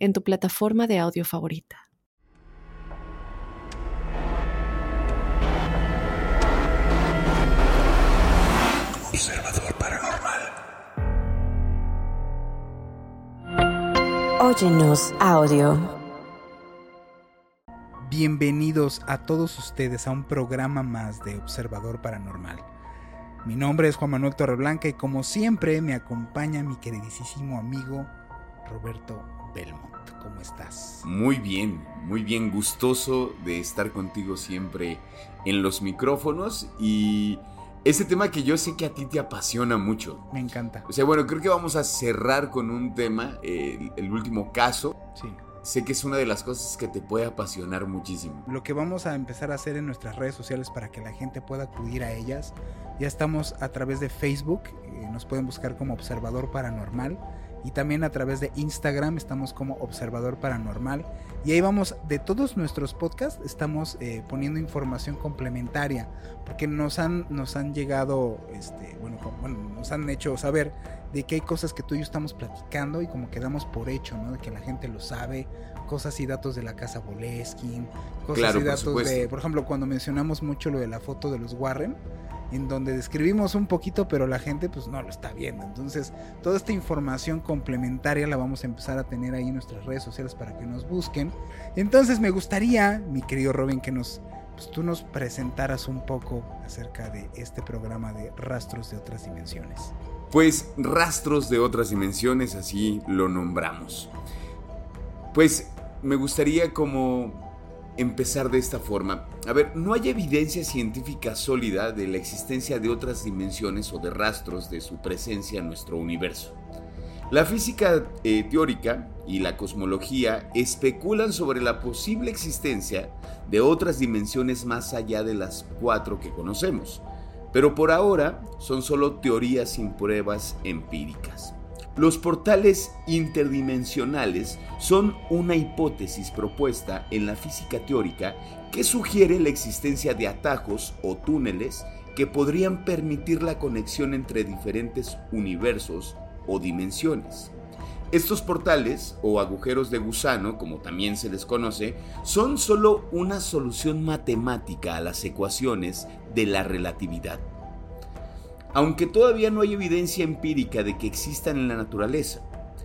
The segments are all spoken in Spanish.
en tu plataforma de audio favorita. Observador Paranormal. Óyenos audio. Bienvenidos a todos ustedes a un programa más de Observador Paranormal. Mi nombre es Juan Manuel Torreblanca y como siempre me acompaña mi queridísimo amigo Roberto Belmont. ¿Cómo estás? Muy bien, muy bien, gustoso de estar contigo siempre en los micrófonos y ese tema que yo sé que a ti te apasiona mucho. Me encanta. O sea, bueno, creo que vamos a cerrar con un tema, el, el último caso. Sí. Sé que es una de las cosas que te puede apasionar muchísimo. Lo que vamos a empezar a hacer en nuestras redes sociales para que la gente pueda acudir a ellas, ya estamos a través de Facebook, eh, nos pueden buscar como Observador Paranormal y también a través de Instagram estamos como Observador Paranormal. Y ahí vamos de todos nuestros podcasts estamos eh, poniendo información complementaria porque nos han nos han llegado este bueno, nos han hecho saber de que hay cosas que tú y yo estamos platicando y como que damos por hecho no de que la gente lo sabe cosas y datos de la casa Boleskin cosas Claro, y datos de por ejemplo cuando mencionamos mucho lo de la foto de los Warren en donde describimos un poquito, pero la gente pues no lo está viendo. Entonces, toda esta información complementaria la vamos a empezar a tener ahí en nuestras redes sociales para que nos busquen. Entonces, me gustaría, mi querido Robin, que nos pues, tú nos presentaras un poco acerca de este programa de Rastros de otras dimensiones. Pues rastros de otras dimensiones, así lo nombramos. Pues me gustaría como empezar de esta forma. A ver, no hay evidencia científica sólida de la existencia de otras dimensiones o de rastros de su presencia en nuestro universo. La física eh, teórica y la cosmología especulan sobre la posible existencia de otras dimensiones más allá de las cuatro que conocemos, pero por ahora son solo teorías sin pruebas empíricas. Los portales interdimensionales son una hipótesis propuesta en la física teórica que sugiere la existencia de atajos o túneles que podrían permitir la conexión entre diferentes universos o dimensiones. Estos portales, o agujeros de gusano, como también se les conoce, son solo una solución matemática a las ecuaciones de la relatividad. Aunque todavía no hay evidencia empírica de que existan en la naturaleza,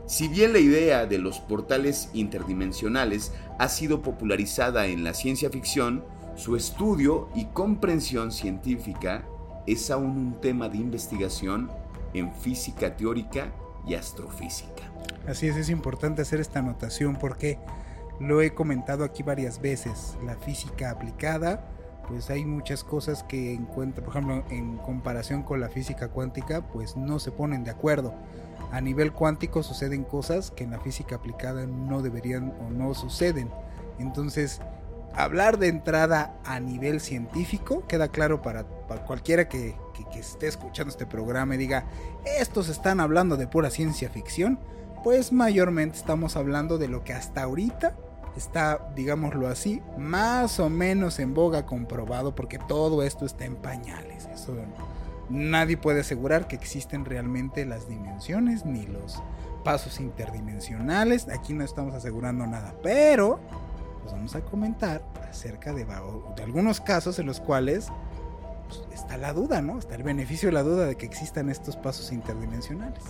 si bien la idea de los portales interdimensionales ha sido popularizada en la ciencia ficción, su estudio y comprensión científica es aún un tema de investigación en física teórica y astrofísica. Así es, es importante hacer esta anotación porque lo he comentado aquí varias veces. La física aplicada, pues hay muchas cosas que encuentra, por ejemplo, en comparación con la física cuántica, pues no se ponen de acuerdo. A nivel cuántico suceden cosas que en la física aplicada no deberían o no suceden. Entonces, hablar de entrada a nivel científico queda claro para, cualquiera que, que- que esté escuchando este programa y diga, estos están hablando de pura ciencia ficción, pues mayormente estamos hablando de lo que hasta ahorita está, digámoslo así, más o menos en boga comprobado porque todo esto está en pañales. Eso nadie puede asegurar que existen realmente las dimensiones ni los pasos interdimensionales. Aquí no estamos asegurando nada, pero pues vamos a comentar acerca de, algunos casos en los cuales pues, está la duda, ¿no? Está el beneficio de la duda de que existan estos pasos interdimensionales.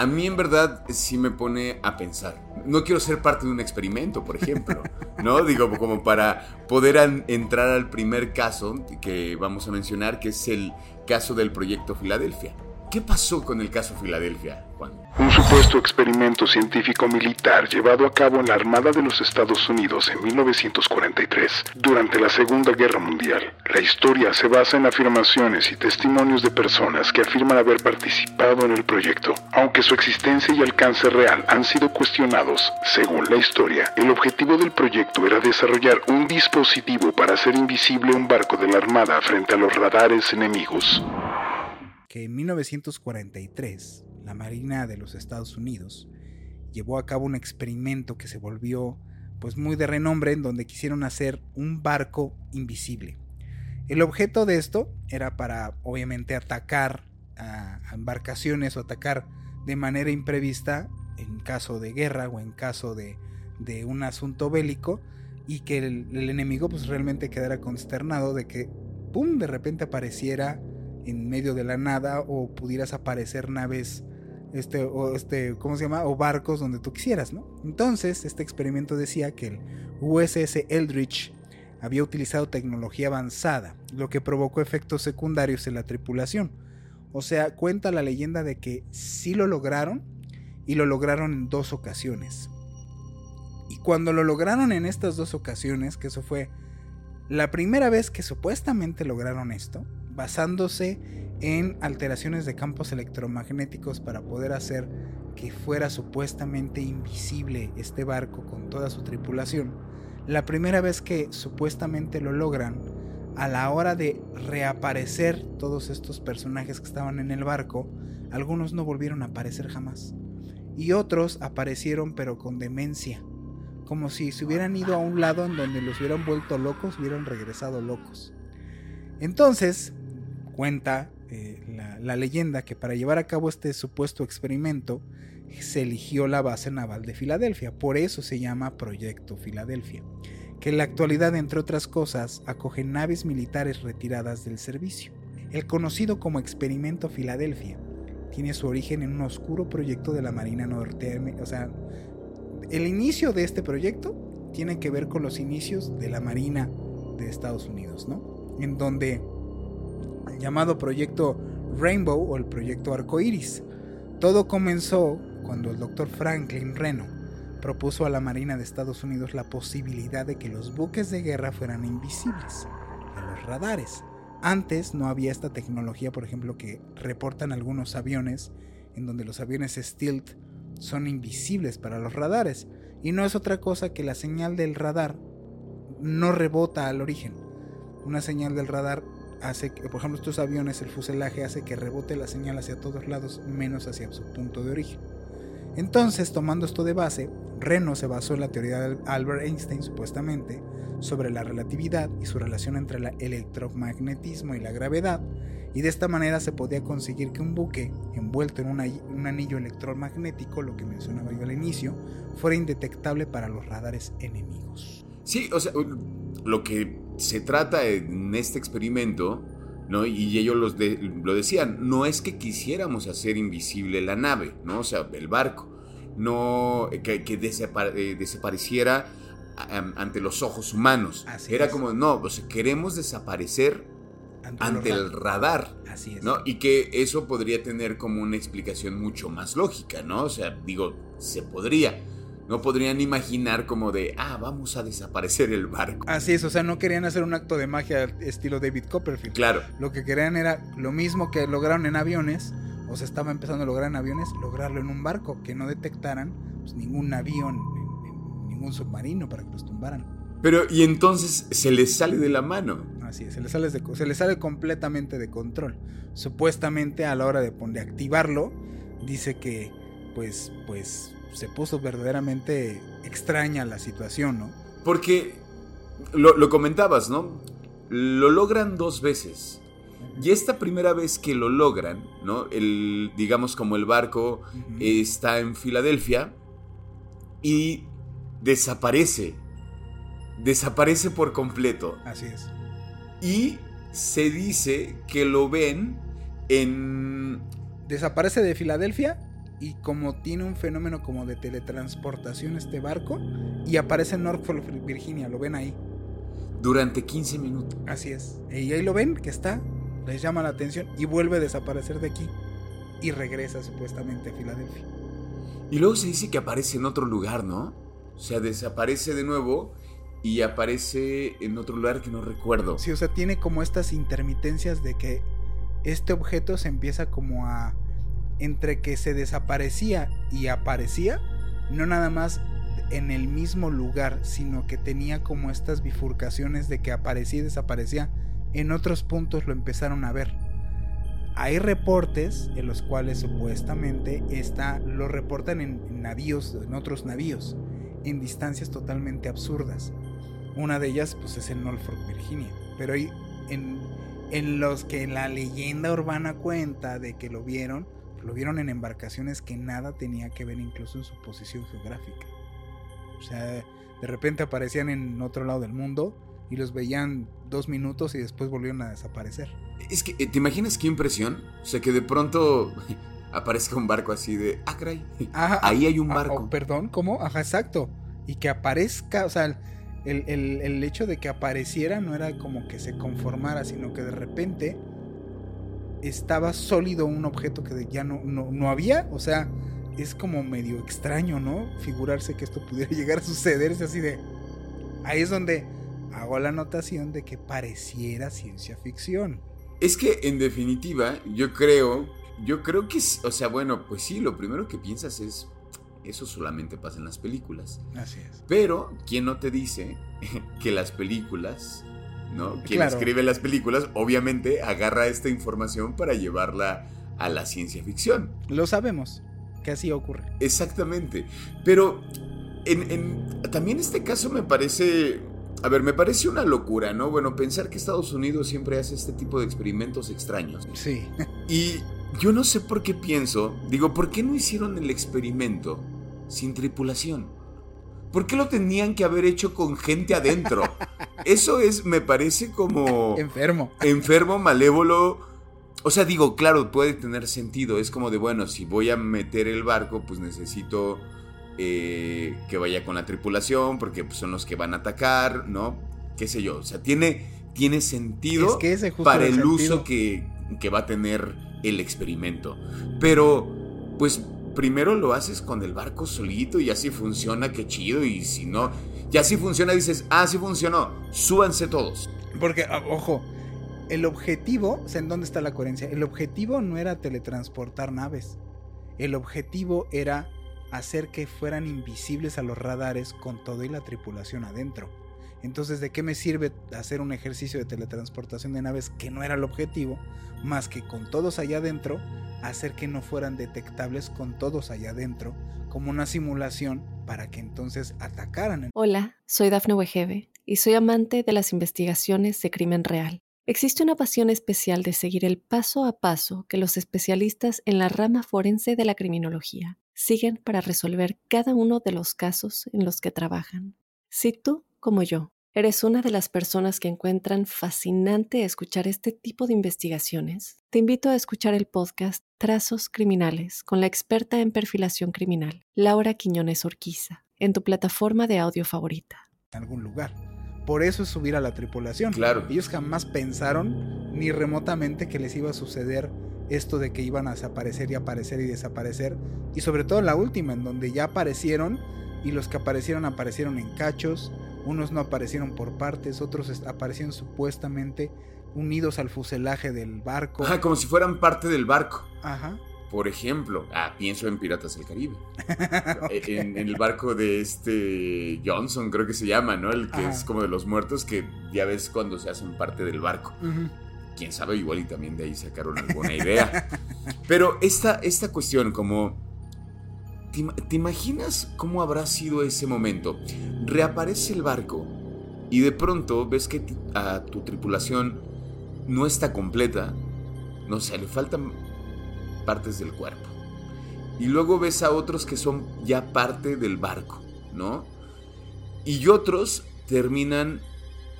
A mí en verdad sí me pone a pensar. No quiero ser parte de un experimento, por ejemplo, ¿no? Digo, como para poder an- entrar al primer caso que vamos a mencionar, que es el caso del proyecto Filadelfia. ¿Qué pasó con el caso Filadelfia, Juan? Un supuesto experimento científico militar llevado a cabo en la Armada de los Estados Unidos en 1943, durante la Segunda Guerra Mundial. La historia se basa en afirmaciones y testimonios de personas que afirman haber participado en el proyecto. Aunque su existencia y alcance real han sido cuestionados, según la historia, el objetivo del proyecto era desarrollar un dispositivo para hacer invisible un barco de la Armada frente a los radares enemigos que en 1943 la Marina de los Estados Unidos llevó a cabo un experimento que se volvió pues muy de renombre en donde quisieron hacer un barco invisible. El objeto de esto era para obviamente atacar a embarcaciones o atacar de manera imprevista en caso de guerra o en caso de, un asunto bélico y que el, el, enemigo pues realmente quedara consternado de que ¡pum! de repente apareciera en medio de la nada o pudieras aparecer naves este o este cómo se llama o barcos donde tú quisieras, ¿no? Entonces, este experimento decía que el USS Eldridge había utilizado tecnología avanzada, lo que provocó efectos secundarios en la tripulación. O sea, cuenta la leyenda de que sí lo lograron y lo lograron en dos ocasiones. Y cuando lo lograron en estas dos ocasiones, que eso fue la primera vez que supuestamente lograron esto, basándose en alteraciones de campos electromagnéticos para poder hacer que fuera supuestamente invisible este barco con toda su tripulación. La primera vez que supuestamente lo logran, a la hora de reaparecer todos estos personajes que estaban en el barco, algunos no volvieron a aparecer jamás. Y otros aparecieron pero con demencia, como si se hubieran ido a un lado en donde los hubieran vuelto locos, hubieran regresado locos. Entonces, cuenta eh, la, leyenda que para llevar a cabo este supuesto experimento se eligió la base naval de Filadelfia, por eso se llama Proyecto Filadelfia, que en la actualidad, entre otras cosas, acoge naves militares retiradas del servicio. El conocido como Experimento Filadelfia tiene su origen en un oscuro proyecto de la Marina Norteamericana. O sea, el inicio de este proyecto tiene que ver con los inicios de la Marina de Estados Unidos, ¿no? En donde llamado proyecto Rainbow o el proyecto Arcoiris. Todo comenzó cuando el doctor Franklin Reno propuso a la Marina de Estados Unidos la posibilidad de que los buques de guerra fueran invisibles a los radares. Antes no había esta tecnología, por ejemplo, que reportan algunos aviones, en donde los aviones stealth son invisibles para los radares. Y no es otra cosa que la señal del radar no rebota al origen. Una señal del radar hace que, por ejemplo, estos aviones, el fuselaje hace que rebote la señal hacia todos lados, menos hacia su punto de origen. Entonces, tomando esto de base, Reno se basó en la teoría de Albert Einstein, supuestamente, sobre la relatividad y su relación entre el electromagnetismo y la gravedad, y de esta manera se podía conseguir que un buque envuelto en un anillo electromagnético, lo que mencionaba yo al inicio, fuera indetectable para los radares enemigos. Sí, o sea, lo que se trata en este experimento, ¿no? Y ellos lo decían, no es que quisiéramos hacer invisible la nave, ¿no? O sea, el barco, no que, eh, desapareciera ante los ojos humanos. Era como, no, queremos desaparecer ante, el radar. Así es. ¿no? Y que eso podría tener como una explicación mucho más lógica, ¿no? O sea, digo, se podría no podrían imaginar como de, ah, vamos a desaparecer el barco. Así es, o sea, no querían hacer un acto de magia estilo David Copperfield. Claro. Lo que querían era lo mismo que lograron en aviones, o se estaba empezando a lograr en aviones, lograrlo en un barco, que no detectaran pues, ningún avión, ningún submarino para que los tumbaran. Pero, y entonces se les sale de la mano. Así es, se les sale, se les sale completamente de control. Supuestamente a la hora de, de activarlo, dice que, pues, pues se puso verdaderamente extraña la situación, ¿no? Porque lo, comentabas, ¿no? Lo logran dos veces. Y esta primera vez que lo logran, ¿no? El, digamos como el barco está en Filadelfia y desaparece. Desaparece por completo. Así es. Y se dice que lo ven en... Desaparece de Filadelfia y como tiene un fenómeno como de teletransportación este barco y aparece en Norfolk, Virginia, lo ven ahí. Durante 15 minutos. Así es. Y ahí lo ven que está, les llama la atención y vuelve a desaparecer de aquí. y regresa supuestamente a Filadelfia. Y luego se dice que aparece en otro lugar, ¿no? O sea, desaparece de nuevo y aparece en otro lugar que no recuerdo. Sí, o sea, tiene como estas intermitencias de que este objeto se empieza como a... entre que se desaparecía y aparecía, no nada más en el mismo lugar, sino que tenía como estas bifurcaciones de que aparecía y desaparecía. En otros puntos lo empezaron a ver. Hay reportes en los cuales supuestamente está, lo reportan en navíos, en otros navíos, en distancias totalmente absurdas. Una de ellas pues es en Norfolk, Virginia. Pero en, en los que la leyenda urbana cuenta de que lo vieron, lo vieron en embarcaciones que nada tenía que ver incluso en su posición geográfica. O sea, de repente aparecían en otro lado del mundo y los veían dos minutos y después volvieron a desaparecer. Es que, ¿te imaginas qué impresión? O sea, que de pronto aparezca un barco así de, ah, caray, ahí hay un barco. Oh, perdón, ¿cómo? Ajá, exacto. Y que aparezca, o sea, el, el, el, hecho de que apareciera no era como que se conformara, sino que de repente estaba sólido un objeto que ya no, no, no había, o sea, es como medio extraño, ¿no? Figurarse que esto pudiera llegar a suceder, es así de... Ahí es donde hago la anotación de que pareciera ciencia ficción. Es que en definitiva, yo creo, yo creo que, o sea, bueno, pues sí, lo primero que piensas es, eso solamente pasa en las películas. Así es. Pero, ¿quién no te dice que las películas, ¿no? Quien escribe las películas, obviamente agarra esta información para llevarla a la ciencia ficción. Lo sabemos que así ocurre. Exactamente. Pero en, también este caso me parece... A ver, me parece una locura, ¿no? Bueno, pensar que Estados Unidos siempre hace este tipo de experimentos extraños. Sí. Y yo no sé por qué pienso, digo, ¿por qué no hicieron el experimento sin tripulación? ¿Por qué lo tenían que haber hecho con gente adentro? Eso es, me parece como... Enfermo. Enfermo, malévolo o sea, digo, claro, puede tener sentido. Es como de, bueno, si voy a meter el barco, pues necesito eh, que vaya con la tripulación, porque pues, son los que van a atacar, ¿no? Qué sé yo. O sea, tiene, tiene sentido para el uso que, que va a tener el experimento. Pero, pues primero lo haces con el barco solito y así funciona, qué chido. Y si no, ya si funciona, dices, ah, sí funcionó, súbanse todos. Porque, ah, ojo, el objetivo, ¿en dónde está la coherencia? El objetivo no era teletransportar naves. El objetivo era hacer que fueran invisibles a los radares con todo y la tripulación adentro. Entonces, ¿de qué me sirve hacer un ejercicio de teletransportación de naves que no era el objetivo? Más que con todos allá adentro, hacer que no fueran detectables con todos allá adentro, como una simulación para que entonces atacaran. Hola, soy Dafne Wegebe y soy amante de las investigaciones de crimen real. Existe una pasión especial de seguir el paso a paso que los especialistas en la rama forense de la criminología siguen para resolver cada uno de los casos en los que trabajan. Si tú, como yo, eres una de las personas que encuentran fascinante escuchar este tipo de investigaciones, te invito a escuchar el podcast Trazos Criminales con la experta en perfilación criminal, Laura Quiñones Orquiza, en tu plataforma de audio favorita. En algún lugar por eso es subir a la tripulación. Claro. Ellos jamás pensaron ni remotamente que les iba a suceder esto de que iban a desaparecer y aparecer y desaparecer. Y sobre todo la última, en donde ya aparecieron y los que aparecieron aparecieron en cachos, unos no aparecieron por partes, otros aparecieron supuestamente unidos al fuselaje del barco. Ajá, como si fueran parte del barco. Ajá. Por ejemplo, ah, pienso en Piratas del Caribe. en, el barco de este Johnson, creo que se llama, ¿no? El que es como de los muertos, que ya ves cuando se hacen parte del barco. Quién sabe, igual y también de ahí sacaron alguna idea. Pero esta, esta cuestión, como. ¿Te, imaginas cómo habrá sido ese momento? Reaparece el barco y de pronto ves que a tu tripulación no está completa. No sé, le faltan partes del cuerpo. Y luego ves a otros que son ya parte del barco, ¿no? Y otros terminan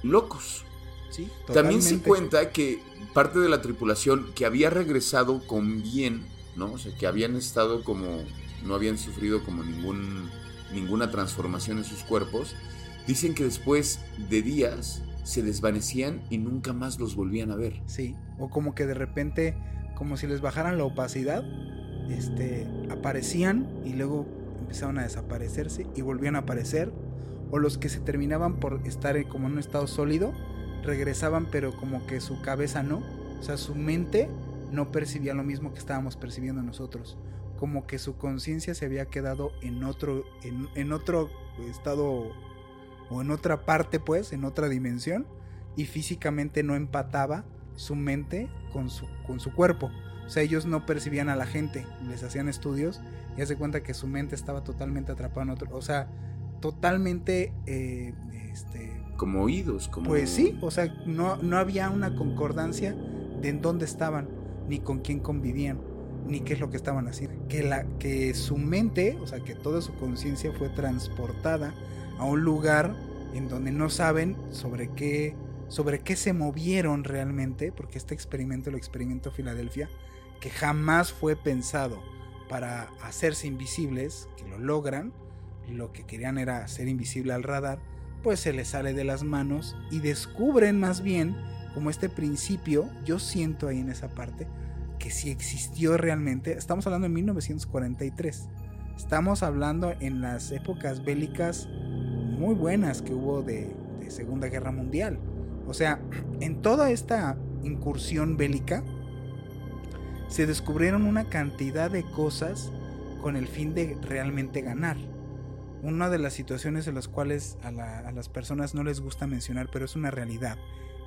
locos. Sí, También se cuenta que parte de la tripulación que había regresado con bien, ¿no? O sea, que habían estado como, no habían sufrido como ningún, ninguna transformación en sus cuerpos, dicen que después de días se desvanecían y nunca más los volvían a ver. Sí, o como que de repente como si les bajaran la opacidad, este, aparecían y luego empezaban a desaparecerse y volvían a aparecer, o los que se terminaban por estar como en un estado sólido, regresaban pero como que su cabeza no, o sea, su mente no percibía lo mismo que estábamos percibiendo nosotros, como que su conciencia se había quedado en otro, en, en otro estado o en otra parte pues, en otra dimensión, y físicamente no empataba su mente con su, con su cuerpo. O sea, ellos no percibían a la gente, les hacían estudios y hace cuenta que su mente estaba totalmente atrapada en otro, o sea, totalmente, eh, este, como oídos, como... Pues sí, o sea, no, no había una concordancia de en dónde estaban, ni con quién convivían, ni qué es lo que estaban haciendo. Que, la, que su mente, o sea, que toda su conciencia fue transportada a un lugar en donde no saben sobre qué, sobre qué se movieron realmente, porque este experimento, el experimento Filadelfia, que jamás fue pensado para hacerse invisibles, que lo logran, lo que querían era hacer invisible al radar, pues se les sale de las manos y descubren más bien como este principio, yo siento ahí en esa parte, que si existió realmente, estamos hablando en 1943, estamos hablando en las épocas bélicas muy buenas que hubo de, Segunda Guerra Mundial. O sea, en toda esta incursión bélica, se descubrieron una cantidad de cosas con el fin de realmente ganar. Una de las situaciones en las cuales a, las personas no les gusta mencionar, pero es una realidad,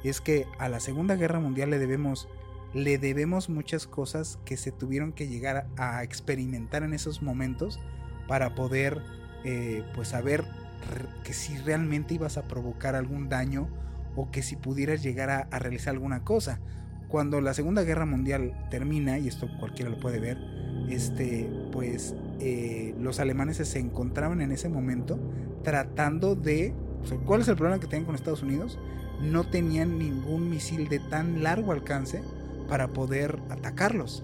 es que a la Segunda Guerra Mundial le debemos, le debemos muchas cosas que se tuvieron que llegar a experimentar en esos momentos para poder eh, pues saber que si realmente ibas a provocar algún daño o que si pudieras llegar a, a realizar alguna cosa cuando la Segunda Guerra Mundial termina, y esto cualquiera lo puede ver, este, pues eh, los alemanes se encontraban en ese momento tratando de... O sea, ¿Cuál es el problema que tenían con Estados Unidos? No tenían ningún misil de tan largo alcance para poder atacarlos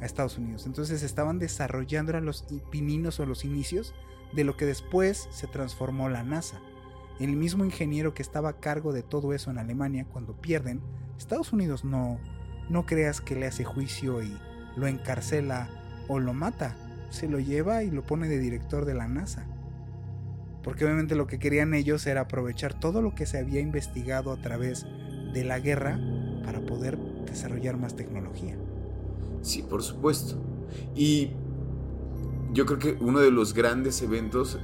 a Estados Unidos. Entonces estaban desarrollando los pininos o los inicios de lo que después se transformó la NASA. El mismo ingeniero que estaba a cargo de todo eso en Alemania, cuando pierden, Estados Unidos no, no creas que le hace juicio y lo encarcela o lo mata. Se lo lleva y lo pone de director de la NASA. Porque obviamente lo que querían ellos era aprovechar todo lo que se había investigado a través de la guerra para poder desarrollar más tecnología. Sí, por supuesto. Y yo creo que uno de los grandes eventos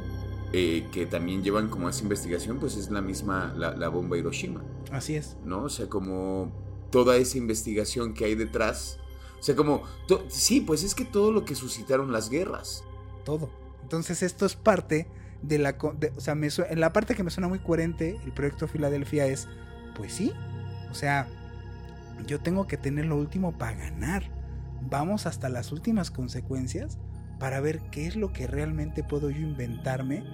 eh, que también llevan como esa investigación, pues es la misma, la, la, bomba Hiroshima. Así es. ¿No? O sea, como toda esa investigación que hay detrás. O sea, como, sí, pues es que todo lo que suscitaron las guerras. Todo. Entonces esto es parte de la... De, o sea, me en la parte que me suena muy coherente, el proyecto Filadelfia es, pues sí, o sea, yo tengo que tener lo último para ganar. Vamos hasta las últimas consecuencias para ver qué es lo que realmente puedo yo inventarme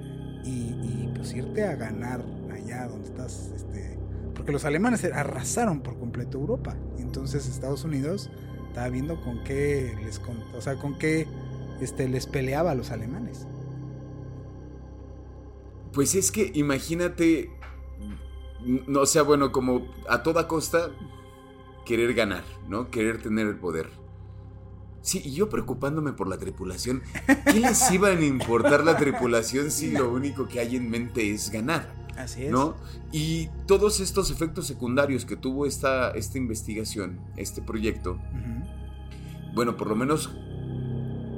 y, pues irte a ganar allá donde estás, este, porque los alemanes arrasaron por completo Europa, entonces Estados Unidos estaba viendo con qué les, o sea, con qué este, les peleaba a los alemanes. Pues es que imagínate, no o sea, bueno, como a toda costa querer ganar, ¿no? Querer tener el poder. Sí, y yo preocupándome por la tripulación. ¿Qué les iba a importar la tripulación si lo único que hay en mente es ganar? Así es. ¿No? Y todos estos efectos secundarios que tuvo esta, esta investigación, este proyecto, uh -huh. bueno, por lo menos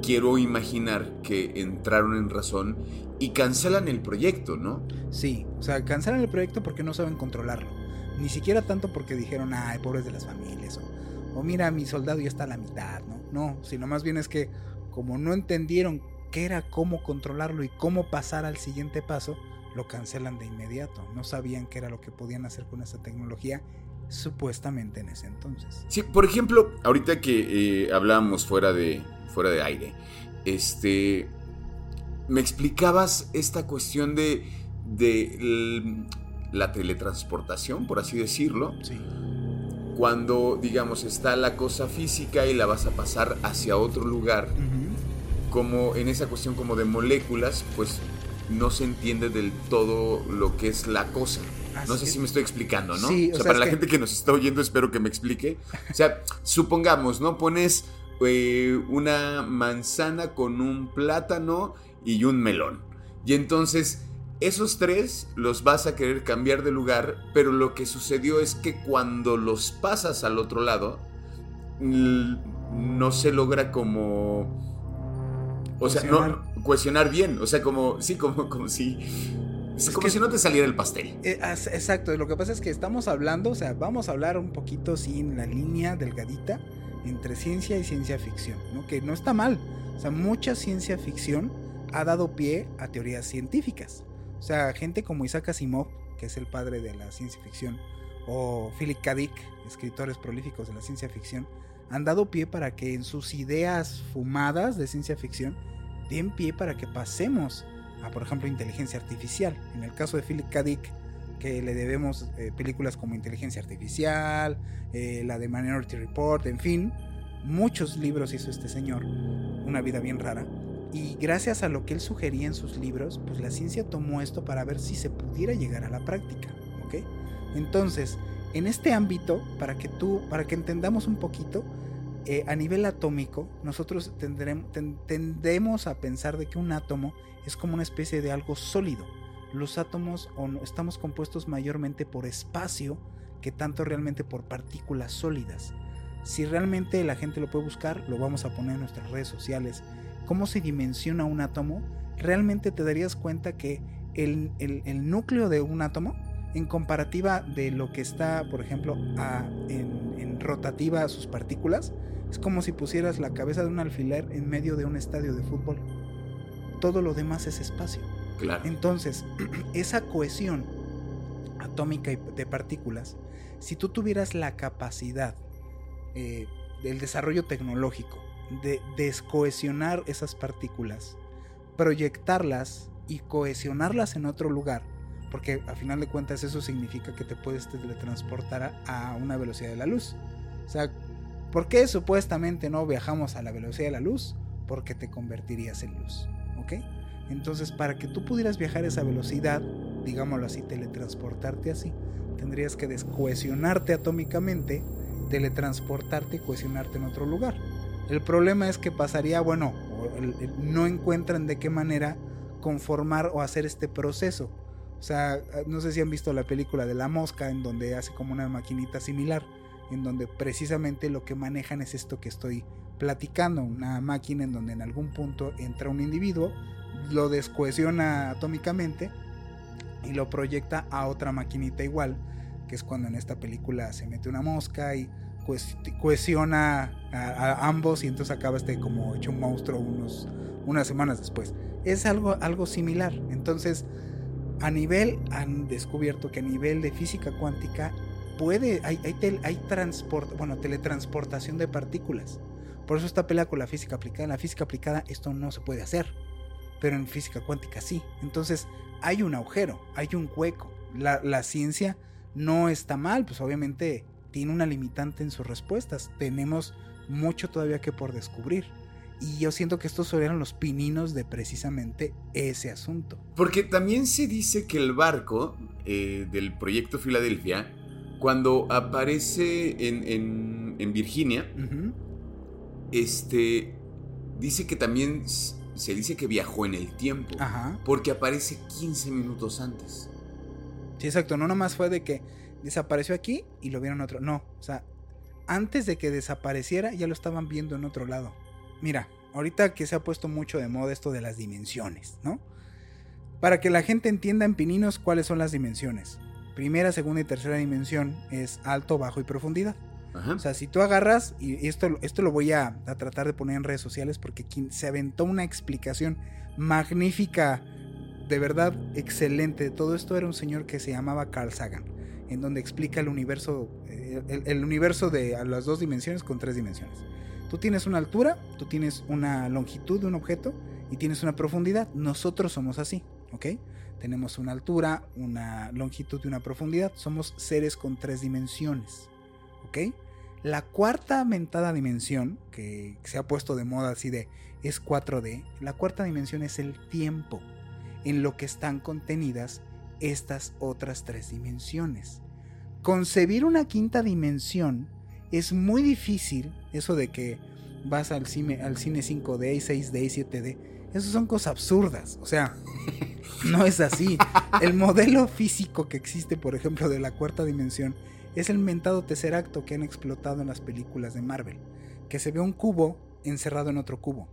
quiero imaginar que entraron en razón y cancelan el proyecto, ¿no? Sí, o sea, cancelan el proyecto porque no saben controlarlo. Ni siquiera tanto porque dijeron, ay, pobres de las familias, o, mira, mi soldado ya está a la mitad, ¿no? No, sino más bien es que como no entendieron qué era cómo controlarlo y cómo pasar al siguiente paso, lo cancelan de inmediato. No sabían qué era lo que podían hacer con esta tecnología supuestamente en ese entonces. Sí, por ejemplo, ahorita que eh, hablábamos fuera de, fuera de aire, este, me explicabas esta cuestión de, de la teletransportación, por así decirlo. Sí. Cuando, digamos, está la cosa física y la vas a pasar hacia otro lugar, uh -huh. como en esa cuestión como de moléculas, pues no se entiende del todo lo que es la cosa. no sé si me estoy explicando, ¿no? Sí, o o sea, sea, para la que- gente que nos está oyendo, espero que me explique. O sea, supongamos, ¿no? Pones eh, una manzana con un plátano y un melón. Y entonces, esos tres los vas a querer cambiar de lugar, pero lo que sucedió es que cuando los pasas al otro lado, l- no se logra como... O sea, no, cohesionar bien. O sea, como, sí, como, como si... Es como que- si no te saliera el pastel. Eh, exacto, lo que pasa es que estamos hablando, o sea, vamos a hablar un poquito sin la línea delgadita entre ciencia y ciencia ficción, ¿no? Que no está mal. O sea, mucha ciencia ficción ha dado pie a teorías científicas. O sea, gente como Isaac Asimov, que es el padre de la ciencia ficción, o Philip K. Dick, escritores prolíficos de la ciencia ficción, han dado pie para que en sus ideas fumadas de ciencia ficción den pie para que pasemos a, por ejemplo, inteligencia artificial. En el caso de Philip K. Dick, que le debemos eh, películas como Inteligencia Artificial, eh, la de Minority Report, en fin, muchos libros hizo este señor, una vida bien rara. Y gracias a lo que él sugería en sus libros, pues la ciencia tomó esto para ver si se pudiera llegar a la práctica, ¿ok? Entonces, en este ámbito, para que tú, para que entendamos un poquito, eh, a nivel atómico, nosotros tendrem- ten- tendemos a pensar de que un átomo es como una especie de algo sólido. Los átomos o estamos compuestos mayormente por espacio que tanto realmente por partículas sólidas. Si realmente la gente lo puede buscar, lo vamos a poner en nuestras redes sociales. ¿Cómo se dimensiona un átomo? Realmente te darías cuenta que el, el- el núcleo de un átomo, en comparativa de lo que está, por ejemplo, a- en, en rotativa a sus partículas, es como si pusieras la cabeza de un alfiler en medio de un estadio de fútbol. Todo lo demás es espacio. Claro. Entonces, esa cohesión atómica de partículas, si tú tuvieras la capacidad eh, del desarrollo tecnológico de descohesionar esas partículas, proyectarlas y cohesionarlas en otro lugar, porque a final de cuentas eso significa que te puedes teletransportar a, una velocidad de la luz. O sea, ¿por qué supuestamente no viajamos a la velocidad de la luz? Porque te convertirías en luz, ¿ok? Entonces, para que tú pudieras viajar a esa velocidad, digámoslo así, teletransportarte así, tendrías que descohesionarte atómicamente, teletransportarte y cohesionarte en otro lugar. El problema es que pasaría, bueno, no encuentran de qué manera conformar o hacer este proceso. O sea, no sé si han visto la película de la mosca, en donde hace como una maquinita similar, en donde precisamente lo que manejan es esto que estoy platicando, una máquina en donde en algún punto entra un individuo, lo descohesiona atómicamente y lo proyecta a otra maquinita igual, que es cuando en esta película se mete una mosca y cohesiona a, ambos y entonces acaba este como hecho un monstruo unos, unas semanas después. Es algo, algo similar. Entonces, a nivel, han descubierto que a nivel de física cuántica puede, hay, hay, tel- hay bueno, teletransportación de partículas. Por eso esta pelea con la física aplicada. En la física aplicada esto no se puede hacer, pero en física cuántica sí. Entonces hay un agujero, hay un hueco. La, la ciencia no está mal, pues obviamente tiene una limitante en sus respuestas. Tenemos mucho todavía que por descubrir. Y yo siento que estos eran los pininos de precisamente ese asunto. Porque también se dice que el barco eh, del proyecto Filadelfia, cuando aparece en, en- en Virginia, este, dice que también se dice que viajó en el tiempo. Ajá. Porque aparece 15 minutos antes. Sí, exacto. No nomás fue de que desapareció aquí y lo vieron otro. No, o sea, antes de que desapareciera ya lo estaban viendo en otro lado. Mira, ahorita que se ha puesto mucho de moda esto de las dimensiones, ¿no? Para que la gente entienda en pininos cuáles son las dimensiones. Primera, segunda y tercera dimensión es alto, bajo y profundidad. Ajá. O sea, si tú agarras, y esto, esto lo voy a, a tratar de poner en redes sociales porque quien se aventó una explicación magnífica, de verdad excelente todo esto, era un señor que se llamaba Carl Sagan, en donde explica el universo, eh, el, universo de las dos dimensiones con tres dimensiones. Tú tienes una altura, tú tienes una longitud de un objeto y tienes una profundidad. Nosotros somos así, ¿ok? Tenemos una altura, una longitud y una profundidad. Somos seres con tres dimensiones, ¿ok? La cuarta mentada dimensión, que se ha puesto de moda así de es 4D, la cuarta dimensión es el tiempo, en lo que están contenidas estas otras tres dimensiones. Concebir una quinta dimensión es muy difícil, eso de que vas al cine, al cine 5D, 6D y 7D, eso son cosas absurdas, o sea, no es así. El modelo físico que existe, por ejemplo, de la cuarta dimensión es el mentado tercer acto que han explotado en las películas de Marvel, que se ve un cubo encerrado en otro cubo.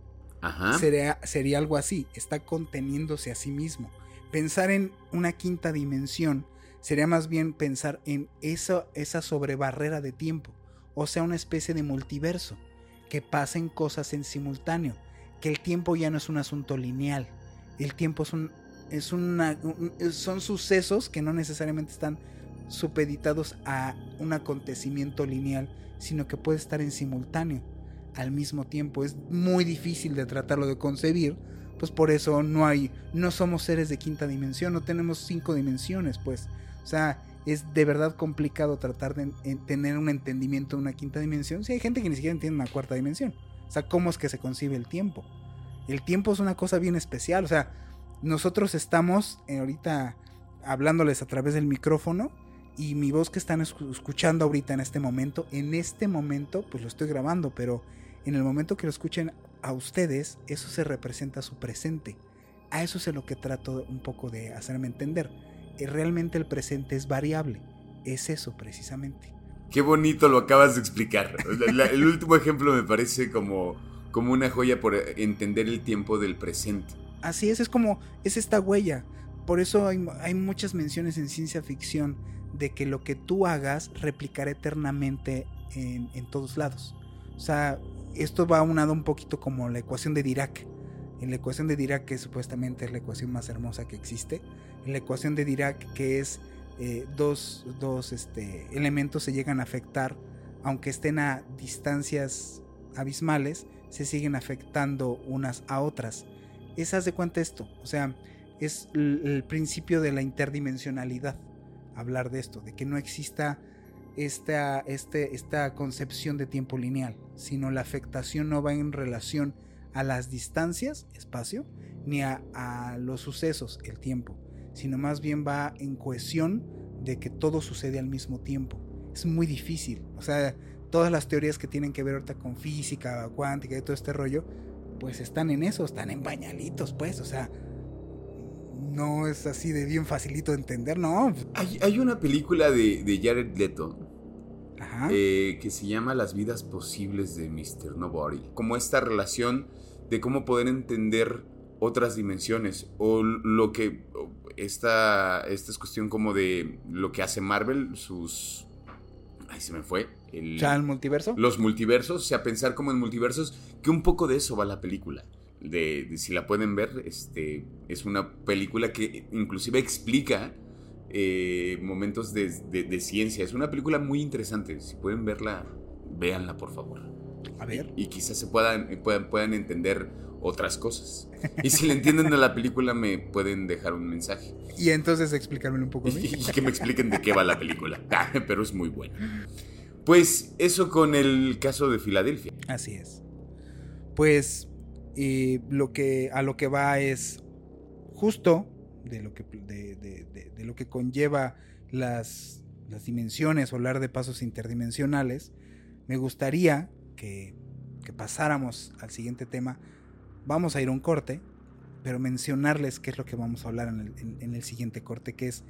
Sería, sería algo así, está conteniéndose a sí mismo. Pensar en una quinta dimensión sería más bien pensar en esa, esa sobrebarrera de tiempo, o sea, una especie de multiverso, que pasen cosas en simultáneo, que el tiempo ya no es un asunto lineal, el tiempo es un, es una, son sucesos que no necesariamente están supeditados a un acontecimiento lineal, sino que puede estar en simultáneo al mismo tiempo. Es muy difícil de tratarlo de concebir, pues por eso no hay, no somos seres de quinta dimensión, no tenemos cinco dimensiones, pues. O sea, es de verdad complicado tratar de tener un entendimiento de una quinta dimensión si hay gente que ni siquiera entiende una cuarta dimensión. O sea, ¿cómo es que se concibe el tiempo? El tiempo es una cosa bien especial, o sea, nosotros estamos eh, ahorita hablándoles a través del micrófono y mi voz que están escuchando ahorita en este momento, en este momento pues lo estoy grabando, pero en el momento que lo escuchen a ustedes, eso se representa su presente. A eso es lo que trato un poco de hacerme entender. Eh, realmente el presente es variable. Es eso precisamente. Qué bonito lo acabas de explicar. el último ejemplo me parece como, como una joya por entender el tiempo del presente. Así es, es como, es esta huella. Por eso hay, hay muchas menciones en ciencia ficción de que lo que tú hagas replicará eternamente en, en todos lados. O sea, esto va unado un poquito como la ecuación de Dirac. En la ecuación de Dirac, que supuestamente es la ecuación más hermosa que existe, en la ecuación de Dirac, que es eh, dos, dos este, elementos se llegan a afectar, aunque estén a distancias abismales, se siguen afectando unas a otras. Esas de cuenta esto, o sea, es el principio de la interdimensionalidad hablar de esto, de que no exista esta, este, esta concepción de tiempo lineal, sino la afectación no va en relación a las distancias, espacio, ni a, los sucesos, el tiempo, sino más bien va en cohesión de que todo sucede al mismo tiempo. Es muy difícil, o sea, todas las teorías que tienen que ver ahorita con física, cuántica y todo este rollo, pues están en eso, están en bañalitos, pues, o sea, no es así de bien facilito de entender, no. Hay, una película de, de Jared Leto eh, que se llama Las vidas posibles de Mr. Nobody. Como esta relación de cómo poder entender otras dimensiones o lo que esta, esta es cuestión como de lo que hace Marvel, sus... Ay, se me fue. El, ¿Ya el multiverso? Los multiversos, o sea, pensar como en multiversos, que un poco de eso va la película. De, si la pueden ver, este, es una película que inclusive explica eh, momentos de, ciencia. Es una película muy interesante. Si pueden verla, véanla, por favor. A ver. Y, quizás se puedan, puedan, puedan entender otras cosas. Y si le entienden a la película, me pueden dejar un mensaje. Y entonces explicarme un poco. Y, que me expliquen de qué va la película. Pero es muy bueno. Pues eso con el caso de Filadelfia. Así es. Pues y lo que a lo que va es justo de lo que, de, lo que conlleva las, las, dimensiones hablar de pasos interdimensionales, me gustaría que, pasáramos al siguiente tema. Vamos a ir a un corte, pero mencionarles qué es lo que vamos a hablar en el, en el siguiente corte, que es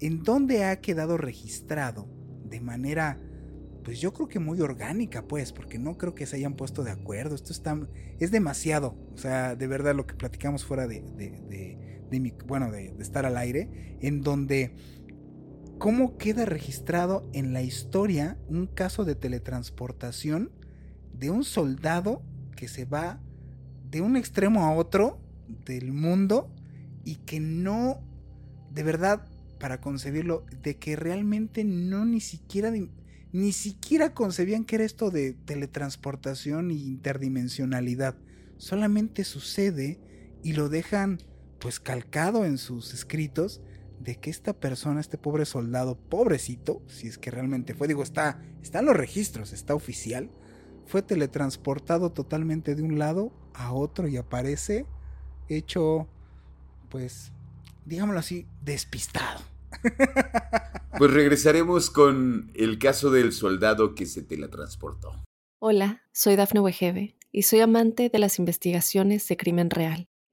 en dónde ha quedado registrado de manera pues yo creo que muy orgánica, pues, porque no creo que se hayan puesto de acuerdo. Esto está, es demasiado. O sea, de verdad lo que platicamos fuera de, de, mi, bueno, de, estar al aire, en donde cómo queda registrado en la historia un caso de teletransportación de un soldado que se va de un extremo a otro del mundo y que no, de verdad, para concebirlo, de que realmente no ni siquiera ni siquiera concebían que era esto de teletransportación e interdimensionalidad. Solamente sucede y lo dejan pues calcado en sus escritos de que esta persona, este pobre soldado, pobrecito, si es que realmente fue, digo, está, están los registros, está oficial, fue teletransportado totalmente de un lado a otro y aparece hecho pues digámoslo así, despistado. Pues regresaremos con el caso del soldado que se teletransportó. Hola, soy Dafne Wegebe y soy amante de las investigaciones de crimen real.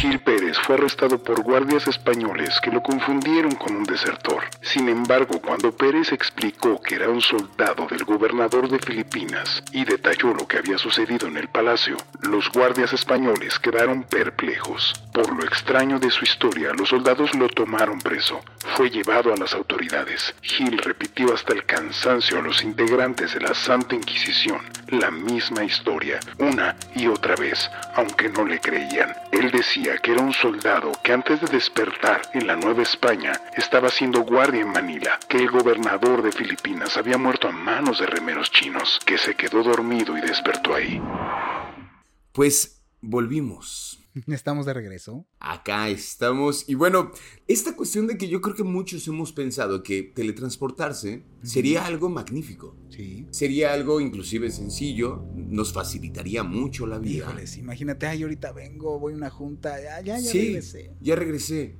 Gil Pérez fue arrestado por guardias españoles que lo confundieron con un desertor. Sin embargo, cuando Pérez explicó que era un soldado del gobernador de Filipinas y detalló lo que había sucedido en el palacio, los guardias españoles quedaron perplejos. Por lo extraño de su historia, los soldados lo tomaron preso. Fue llevado a las autoridades. Gil repitió hasta el cansancio a los integrantes de la Santa Inquisición la misma historia, una y otra vez, aunque no le creían. Él decía que era un soldado que antes de despertar en la Nueva España estaba siendo guardia en Manila, que el gobernador de Filipinas había muerto a manos de remeros chinos, que se quedó dormido y despertó ahí. Pues volvimos. Estamos de regreso. Acá estamos. Y bueno, esta cuestión de que yo creo que muchos hemos pensado que teletransportarse sería algo magnífico. Sí. Sería algo inclusive sencillo, nos facilitaría mucho la vida. Híjoles, imagínate, ay, ahorita vengo, voy a una junta, ya, ya, ya sí, regresé. ya regresé.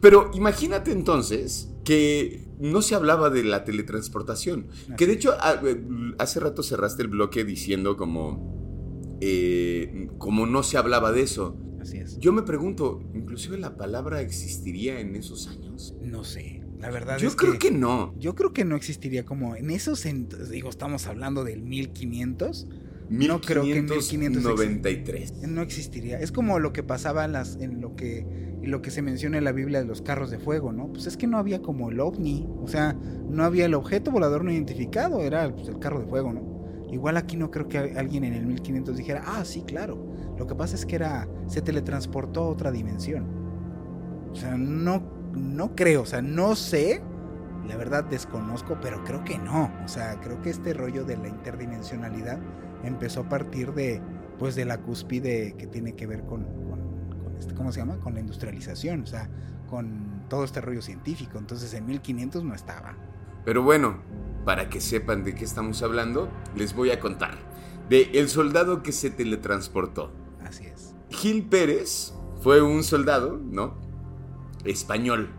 Pero imagínate entonces que no se hablaba de la teletransportación. Que de hecho, a- eh, hace rato cerraste el bloque diciendo como... eh, como no se hablaba de eso. Así es. Yo me pregunto, ¿inclusive la palabra existiría en esos años? No sé, la verdad Yo es creo que no. Yo creo que no existiría como en esos, digo, estamos hablando del 1500, No creo que en 1500 1593. no existiría. Es como lo que pasaba en, las, en lo que lo que se menciona en la Biblia de los carros de fuego, ¿no? Pues es que no había como el ovni, o sea, no había el objeto volador no identificado, era pues, el carro de fuego, ¿no? Igual aquí no creo que alguien en el 1500 dijera, ah, sí, claro. Lo que pasa es que era, se teletransportó a otra dimensión. O sea, no, no creo, o sea, no sé, la verdad desconozco, pero creo que no. O sea, creo que este rollo de la interdimensionalidad empezó a partir de, pues, de la cúspide que tiene que ver con, con, este, ¿cómo se llama? Con la industrialización, o sea, con todo este rollo científico. Entonces, en 1500 no estaba. Pero bueno, para que sepan de qué estamos hablando, les voy a contar. De El soldado que se teletransportó. Gil Pérez fue un soldado, ¿no? Español,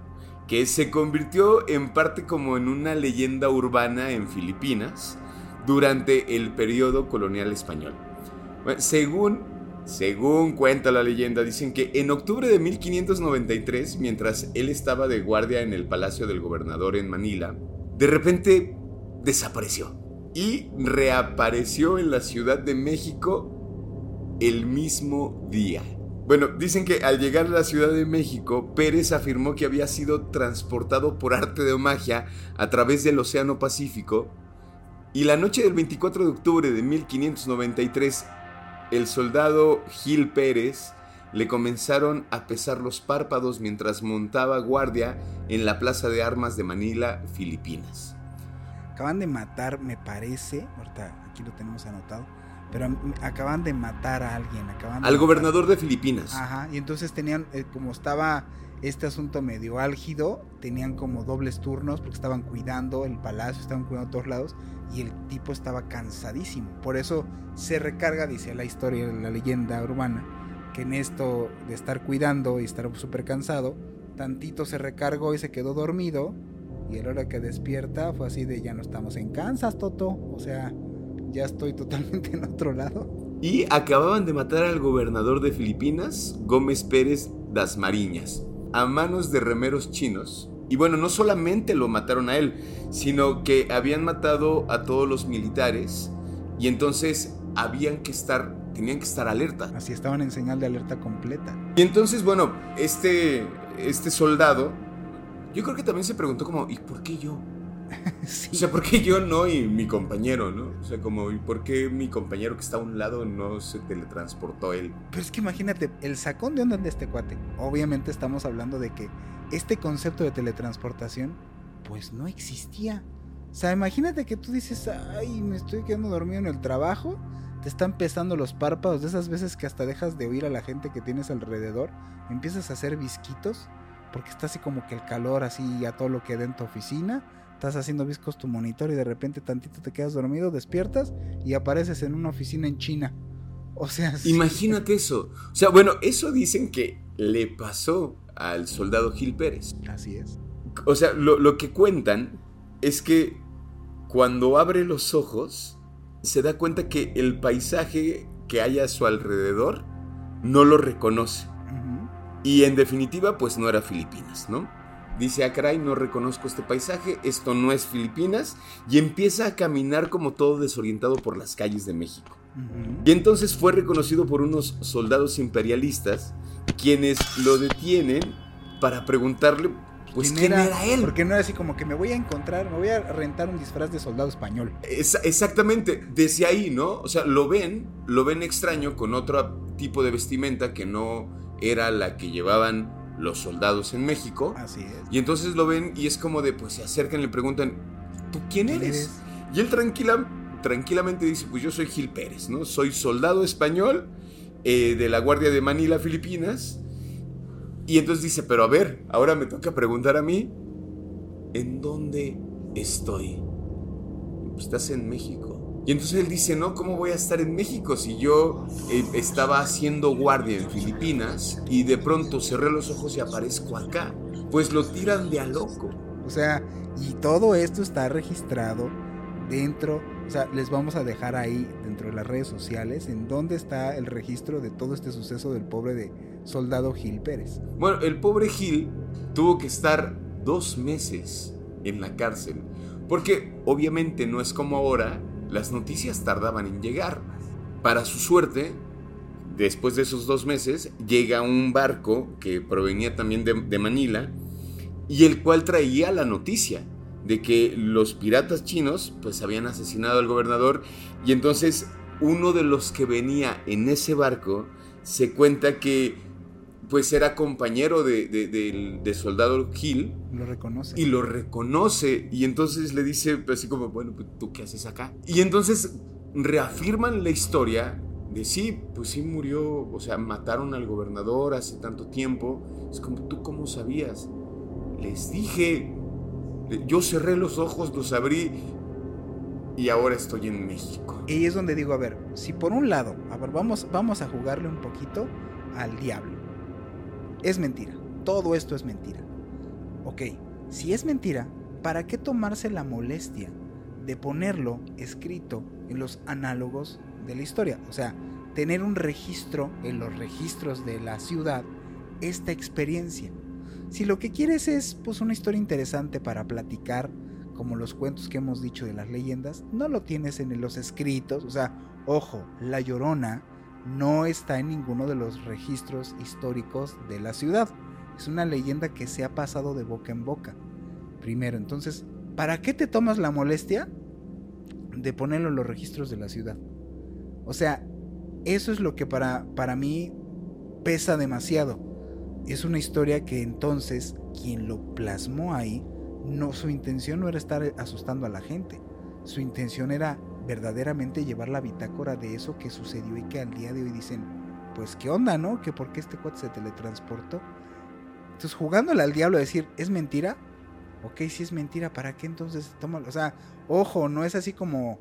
que se convirtió en parte como en una leyenda urbana en Filipinas durante el periodo colonial español. Según, según cuenta la leyenda, dicen que en octubre de 1593, mientras él estaba de guardia en el palacio del gobernador en Manila, de repente desapareció y reapareció en la Ciudad de México el mismo día. Bueno, dicen que al llegar a la Ciudad de México, Pérez afirmó que había sido transportado por arte de magia a través del Océano Pacífico y la noche del 24 de octubre de 1593, el soldado Gil Pérez le comenzaron a pesar los párpados mientras montaba guardia en la Plaza de Armas de Manila, Filipinas. Acaban de matar, me parece, ahorita aquí lo tenemos anotado, pero acaban de matar a alguien. Acaban de Al matar- gobernador de Filipinas. Ajá, y entonces tenían, eh, como estaba este asunto medio álgido, tenían como dobles turnos porque estaban cuidando el palacio, estaban cuidando todos lados y el tipo estaba cansadísimo. Por eso se recarga, dice la historia, la leyenda urbana, que en esto de estar cuidando y estar súper cansado, tantito se recargó y se quedó dormido y a la hora que despierta fue así de ya no estamos en Kansas, Toto, o sea, ya estoy totalmente en otro lado. Y acababan de matar al gobernador de Filipinas, Gómez Pérez das Mariñas, a manos de remeros chinos. Y bueno, no solamente lo mataron a él, sino que habían matado a todos los militares y entonces habían que estar, tenían que estar alerta. Así estaban en señal de alerta completa. Y entonces, bueno, este, este soldado, yo creo que también se preguntó como, ¿y por qué yo? Sí. O sea, ¿por qué yo no y mi compañero, no? O sea, como, ¿y por qué mi compañero que está a un lado no se teletransportó él? Pero es que imagínate, el sacón de onda de este cuate. Obviamente estamos hablando de que este concepto de teletransportación pues no existía. O sea, imagínate que tú dices, ay, me estoy quedando dormido en el trabajo, te están pesando los párpados, de esas veces que hasta dejas de oír a la gente que tienes alrededor, empiezas a hacer visquitos, porque está así como que el calor así a todo lo que da en tu oficina, estás haciendo viscos tu monitor y de repente tantito te quedas dormido, despiertas y apareces en una oficina en China. O sea, imagínate eso. O sea, bueno, eso dicen que le pasó al soldado Gil Pérez. Así es. O sea, lo, lo que cuentan es que cuando abre los ojos, se da cuenta que el paisaje que hay a su alrededor no lo reconoce. Y en definitiva, pues no era Filipinas, ¿no? Dice, ah, caray, no reconozco este paisaje, esto no es Filipinas, y empieza a caminar como todo desorientado por las calles de México. Y entonces fue reconocido por unos soldados imperialistas, quienes lo detienen para preguntarle pues ¿quién, era, él? Porque no era así como que me voy a encontrar, me voy a rentar un disfraz de soldado español. exactamente, desde ahí, ¿no? O sea, lo ven, lo ven extraño con otro tipo de vestimenta que no era la que llevaban los soldados en México. Así es. Y entonces lo ven y es como de, pues se acercan y le preguntan, ¿tú quién, eres? Y él tranquila, tranquilamente dice, pues yo soy Gil Pérez, ¿no? Soy soldado español eh, de la Guardia de Manila, Filipinas y entonces dice, pero a ver, ahora me toca preguntar a mí, ¿en dónde estoy? Pues estás en México. Y entonces él dice, no, ¿cómo voy a estar en México si yo eh, estaba haciendo guardia en Filipinas y de pronto cerré los ojos y aparezco acá? Pues lo tiran de a loco. O sea, y todo esto está registrado dentro, o sea, les vamos a dejar ahí dentro de las redes sociales en dónde está el registro de todo este suceso del pobre de soldado Gil Pérez. Bueno, el pobre Gil tuvo que estar dos meses en la cárcel, porque obviamente no es como ahora, las noticias tardaban en llegar. Para su suerte, después de esos dos meses, llega un barco que provenía también de, Manila y el cual traía la noticia de que los piratas chinos pues habían asesinado al gobernador y entonces uno de los que venía en ese barco se cuenta que pues era compañero de, de, soldado Gil. Lo reconoce. Y lo reconoce. Y entonces le dice pues, así como, bueno, pues, ¿tú qué haces acá? Y entonces reafirman la historia de sí, pues sí murió, o sea, mataron al gobernador hace tanto tiempo. Es como, ¿tú cómo sabías? Les dije, yo cerré los ojos, los abrí y ahora estoy en México. Y es donde digo, a ver, si por un lado, a ver, vamos, vamos a jugarle un poquito al diablo. Es mentira, todo esto es mentira. Ok, si es mentira, ¿para qué tomarse la molestia de ponerlo escrito en los análogos de la historia? O sea, tener un registro en los registros de la ciudad, esta experiencia. Si lo que quieres es pues una historia interesante para platicar, como los cuentos que hemos dicho de las leyendas, no lo tienes en los escritos, o sea, ojo, La Llorona no está en ninguno de los registros históricos de la ciudad. Es una leyenda que se ha pasado de boca en boca. Primero, entonces, ¿para qué te tomas la molestia de ponerlo en los registros de la ciudad? O sea, eso es lo que para, para mí pesa demasiado es una historia que entonces quien lo plasmó ahí, no, su intención no era estar asustando a la gente, su intención era verdaderamente llevar la bitácora de eso que sucedió y que al día de hoy dicen, pues qué onda, ¿no? Que por qué este cuate se teletransportó. Entonces jugándole al diablo decir, ¿es mentira? Ok, si es mentira, ¿para qué entonces toma? O sea, ojo, no es así como,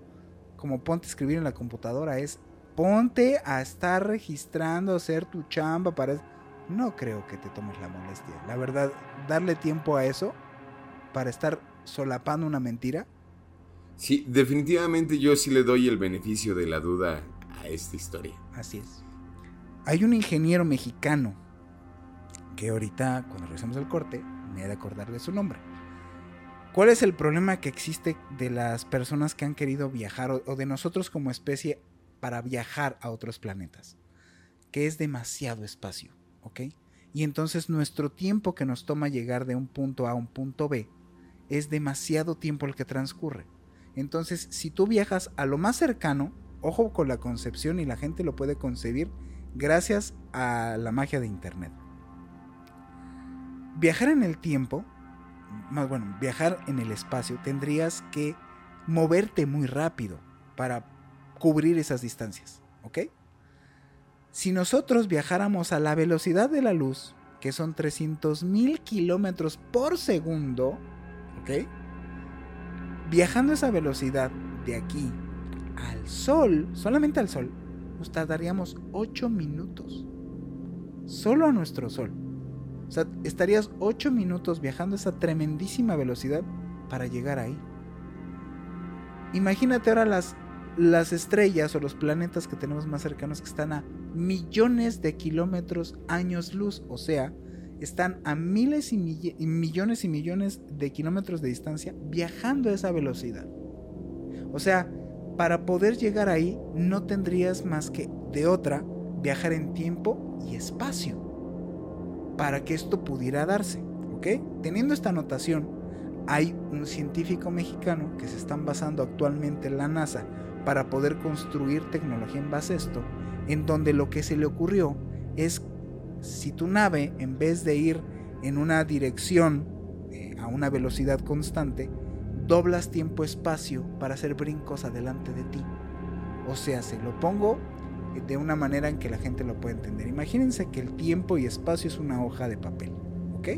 como ponte a escribir en la computadora, es ponte a estar registrando, hacer tu chamba para no creo que te tomes la molestia. La verdad, darle tiempo a eso para estar solapando una mentira. Sí, definitivamente yo sí le doy el beneficio de la duda a esta historia. Así es. Hay un ingeniero mexicano que ahorita, cuando regresemos al corte, me he de acordar de su nombre. ¿Cuál es el problema que existe de las personas que han querido viajar o, de nosotros como especie para viajar a otros planetas? Que es demasiado espacio. ¿ok? Y entonces nuestro tiempo que nos toma llegar de un punto A a un punto B es demasiado tiempo el que transcurre. Entonces, si tú viajas a lo más cercano, ojo con la concepción y la gente lo puede concebir gracias a la magia de Internet. Viajar en el tiempo más bueno, viajar en el espacio, tendrías que moverte muy rápido para cubrir esas distancias, ¿ok? Si nosotros viajáramos a la velocidad de la luz, que son 300.000 kilómetros por segundo, ¿ok? Viajando a esa velocidad de aquí al Sol, solamente al Sol, nos tardaríamos 8 minutos. Solo a nuestro Sol. O sea, estarías 8 minutos viajando a esa tremendísima velocidad para llegar ahí. Imagínate ahora las, las estrellas o los planetas que tenemos más cercanos que están a millones de kilómetros años luz. O sea, están a miles y, millones y millones de kilómetros de distancia viajando a esa velocidad. O sea, para poder llegar ahí no tendrías más que de otra viajar en tiempo y espacio para que esto pudiera darse, ¿ok? Teniendo esta notación, hay un científico mexicano que se están basando actualmente en la NASA para poder construir tecnología en base a esto, en donde lo que se le ocurrió es si tu nave, en vez de ir en una dirección eh, a una velocidad constante, doblas tiempo-espacio para hacer brincos adelante de ti. O sea, se lo pongo de una manera en que la gente lo pueda entender. Imagínense que el tiempo y espacio es una hoja de papel, ¿ok?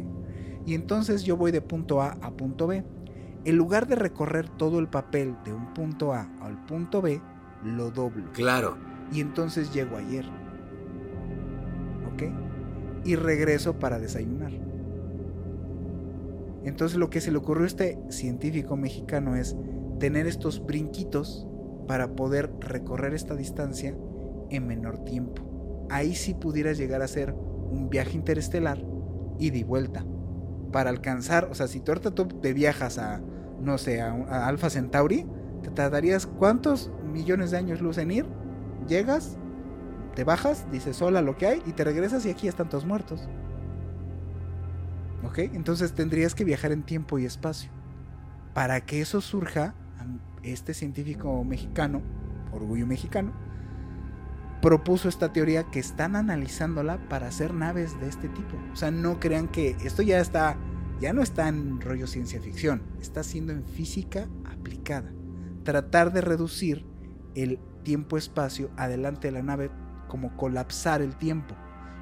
Y entonces yo voy de punto A a punto B. En lugar de recorrer todo el papel de un punto A al punto B, lo doblo. Claro. Y entonces llego ayer. ¿Ok? Y regreso para desayunar. Entonces lo que se le ocurrió a este científico mexicano es tener estos brinquitos para poder recorrer esta distancia en menor tiempo. Ahí sí pudieras llegar a hacer un viaje interestelar y de vuelta. Para alcanzar, o sea, si tú ahorita te viajas a, no sé, a, a Alpha Centauri, te tardarías cuántos millones de años luz en ir, llegas, te bajas, dices hola lo que hay y te regresas y aquí están todos muertos. ¿Ok? Entonces tendrías que viajar en tiempo y espacio. Para que eso surja, este científico mexicano, orgullo mexicano, propuso esta teoría que están analizándola para hacer naves de este tipo. O sea, no crean que esto ya está, ya no está en rollo ciencia ficción, está siendo en física aplicada. Tratar de reducir el tiempo-espacio adelante de la nave como colapsar el tiempo,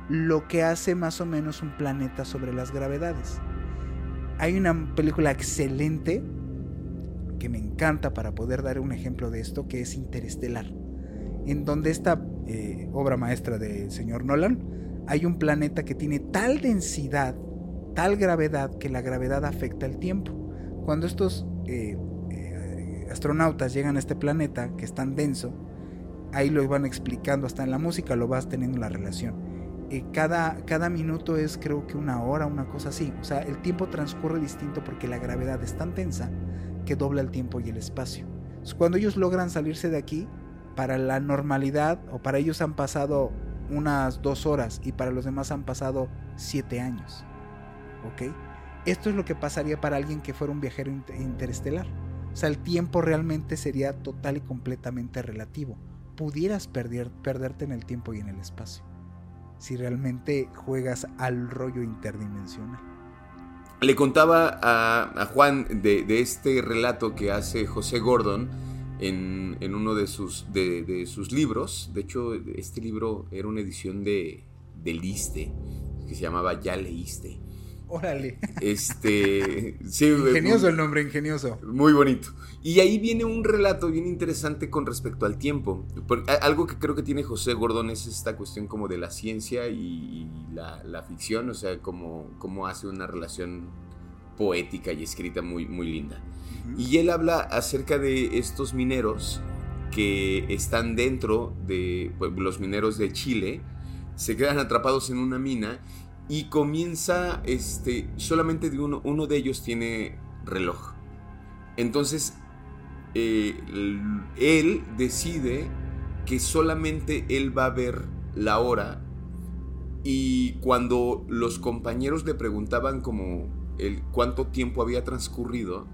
lo que hace más o menos un planeta sobre las gravedades. Hay una película excelente que me encanta para poder dar un ejemplo de esto, que es Interestelar en donde esta eh, obra maestra del señor Nolan hay un planeta que tiene tal densidad, tal gravedad, que la gravedad afecta el tiempo. Cuando estos eh, eh, astronautas llegan a este planeta, que es tan denso, ahí lo van explicando, hasta en la música lo vas teniendo la relación. cada, cada minuto es creo que una hora, una cosa así. O sea, el tiempo transcurre distinto porque la gravedad es tan densa que dobla el tiempo y el espacio. cuando ellos logran salirse de aquí, para la normalidad o para ellos han pasado unas dos horas y para los demás han pasado siete años. ¿Ok? Esto es lo que pasaría para alguien que fuera un viajero interestelar. O sea, el tiempo realmente sería total y completamente relativo. Pudieras perder, perderte en el tiempo y en el espacio. Si realmente juegas al rollo interdimensional. Le contaba a, Juan de, de, este relato que hace José Gordon en, uno de sus, de, sus libros. De hecho, este libro era una edición de, de Liste, que se llamaba Ya leíste. Órale. Este, ingenioso el nombre, ingenioso. Muy bonito. Y ahí viene un relato bien interesante con respecto al tiempo. algo que creo que tiene José Gordón es esta cuestión como de la ciencia y, la, ficción, o sea, como, como hace una relación poética y escrita muy, muy linda. Y él habla acerca de estos mineros que están dentro de pues, los mineros de Chile, se quedan atrapados en una mina y comienza, este, solamente uno, uno de ellos tiene reloj. Entonces, eh, él decide que solamente él va a ver la hora y cuando los compañeros le preguntaban como el cuánto tiempo había transcurrido,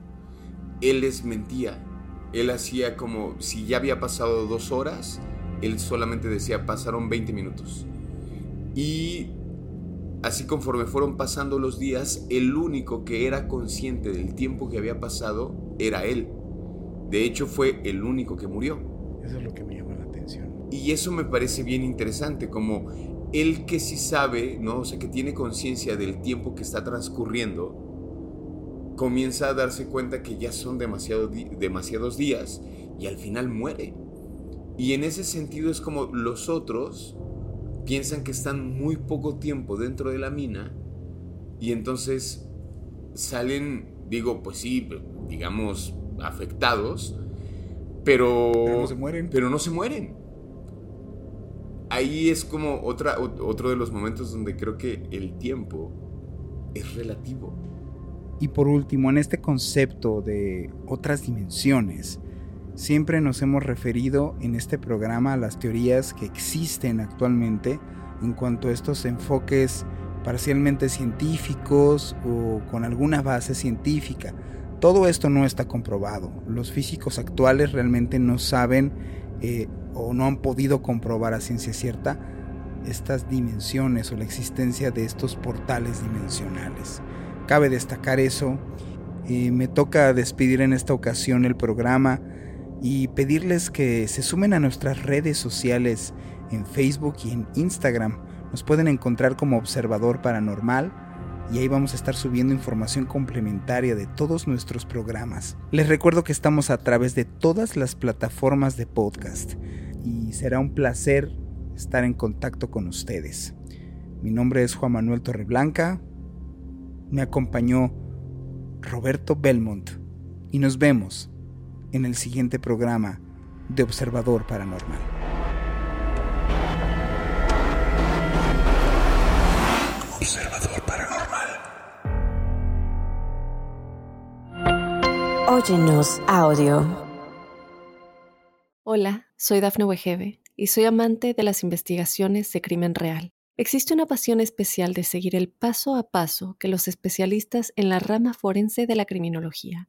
él les mentía. Él hacía como si ya había pasado dos horas, él solamente decía pasaron 20 minutos. Y así conforme fueron pasando los días, el único que era consciente del tiempo que había pasado era él. De hecho, fue el único que murió. Eso es lo que me llama la atención. Y eso me parece bien interesante, como él que sí sabe, ¿no? O sea, que tiene conciencia del tiempo que está transcurriendo, comienza a darse cuenta que ya son demasiado demasiados días y al final muere. Y en ese sentido es como los otros piensan que están muy poco tiempo dentro de la mina y entonces salen, digo, pues sí, digamos, afectados, pero, Pero no se mueren. Pero no se mueren. Ahí es como otra, otro de los momentos donde creo que el tiempo es relativo. Y por último, en este concepto de otras dimensiones, siempre nos hemos referido en este programa a las teorías que existen actualmente en cuanto a estos enfoques parcialmente científicos o con alguna base científica. Todo esto no está comprobado. Los físicos actuales realmente no saben eh, o no han podido comprobar a ciencia cierta estas dimensiones o la existencia de estos portales dimensionales. Cabe destacar eso. Eh, me toca despedir en esta ocasión el programa y pedirles que se sumen a nuestras redes sociales en Facebook y en Instagram. Nos pueden encontrar como Observador Paranormal y ahí vamos a estar subiendo información complementaria de todos nuestros programas. Les recuerdo que estamos a través de todas las plataformas de podcast y será un placer estar en contacto con ustedes. Mi nombre es Juan Manuel Torreblanca, me acompañó Roberto Belmont y nos vemos en el siguiente programa de Observador Paranormal. Observador Paranormal. Óyenos audio. Hola, soy Dafne Wegebe y soy amante de las investigaciones de crimen real. Existe una pasión especial de seguir el paso a paso que los especialistas en la rama forense de la criminología